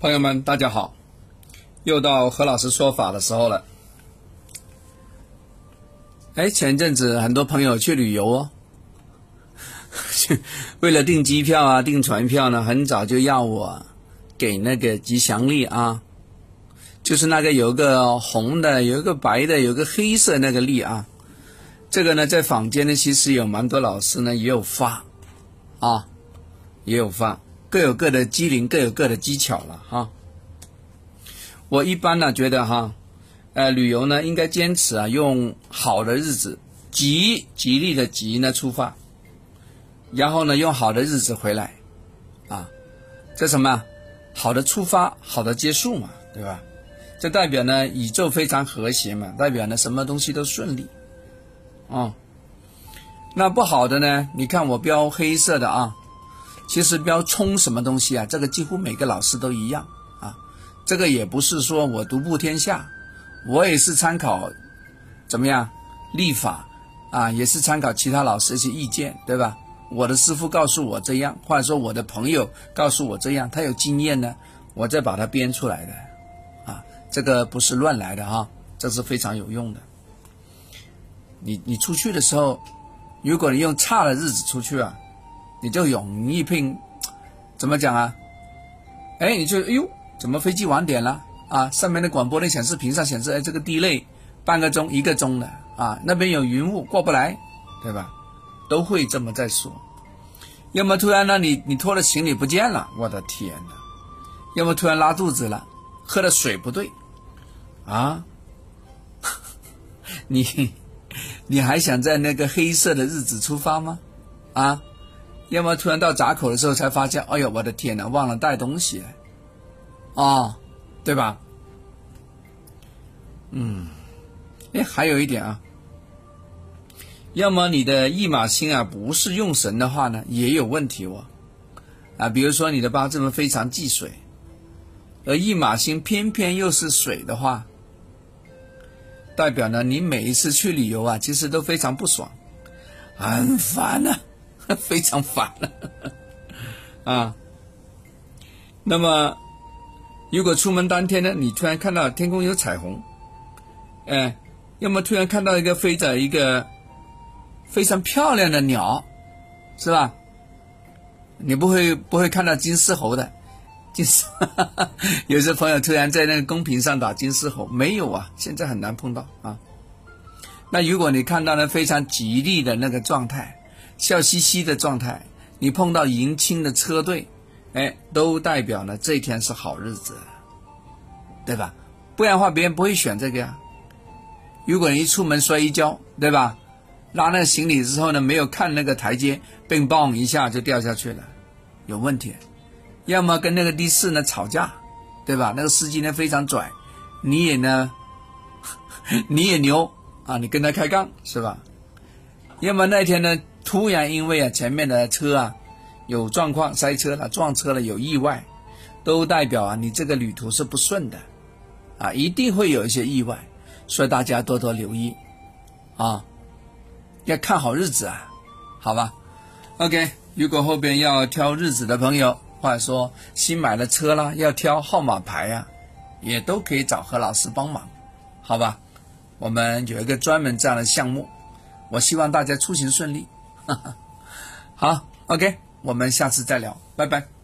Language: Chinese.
朋友们，大家好！又到何老师说法的时候了。哎，前阵子很多朋友去旅游哦，为了订机票啊、订船票呢，很早就要我给那个吉祥力啊，就是那个有个红的、有一个白的、有个黑色那个力啊。这个呢，在坊间呢，其实有蛮多老师呢也有发啊，也有发。各有各的机灵，各有各的技巧了哈。我一般呢觉得哈，呃，旅游呢应该坚持啊，用好的日子，吉吉利的吉呢出发，然后呢用好的日子回来，啊，这什么？好的出发，好的结束嘛，对吧？这代表呢宇宙非常和谐嘛，代表呢什么东西都顺利，哦。那不好的呢？你看我标黑色的啊。其实标冲什么东西啊？这个几乎每个老师都一样啊。这个也不是说我独步天下，我也是参考怎么样立法啊，也是参考其他老师一些意见，对吧？我的师傅告诉我这样，或者说我的朋友告诉我这样，他有经验呢，我再把它编出来的啊。这个不是乱来的哈，这是非常有用的。你你出去的时候，如果你用差的日子出去啊。你就容易拼，怎么讲啊？哎，你就哎呦，怎么飞机晚点了啊？上面的广播的显示屏上显示，哎，这个 delay 半个钟、一个钟的啊，那边有云雾过不来，对吧？都会这么在说。要么突然呢，你你拖的行李不见了，我的天哪！要么突然拉肚子了，喝的水不对，啊？你你还想在那个黑色的日子出发吗？啊？要么突然到闸口的时候才发现，哎呦，我的天哪，忘了带东西，啊，对吧？嗯，哎，还有一点啊，要么你的驿马星啊不是用神的话呢，也有问题哦，啊，比如说你的八字呢非常忌水，而驿马星偏偏又是水的话，代表呢你每一次去旅游啊，其实都非常不爽，很烦呐。非常烦了啊！那么，如果出门当天呢，你突然看到天空有彩虹，哎，要么突然看到一个飞着一个非常漂亮的鸟，是吧？你不会不会看到金丝猴的，金丝，有些朋友突然在那个公屏上打金丝猴，没有啊，现在很难碰到啊。那如果你看到了非常吉利的那个状态。笑嘻嘻的状态，你碰到迎亲的车队，哎，都代表呢这天是好日子，对吧？不然的话，别人不会选这个呀。如果你一出门摔一跤，对吧？拉那行李之后呢，没有看那个台阶，嘣嘣一下就掉下去了，有问题。要么跟那个的士呢吵架，对吧？那个司机呢非常拽，你也呢，你也牛啊，你跟他开杠是吧？要么那天呢？突然因为啊前面的车啊有状况塞车了撞车了有意外，都代表啊你这个旅途是不顺的，啊一定会有一些意外，所以大家多多留意，啊要看好日子啊，好吧？OK，如果后边要挑日子的朋友，或者说新买了车啦要挑号码牌呀，也都可以找何老师帮忙，好吧？我们有一个专门这样的项目，我希望大家出行顺利。好，OK，我们下次再聊，拜拜。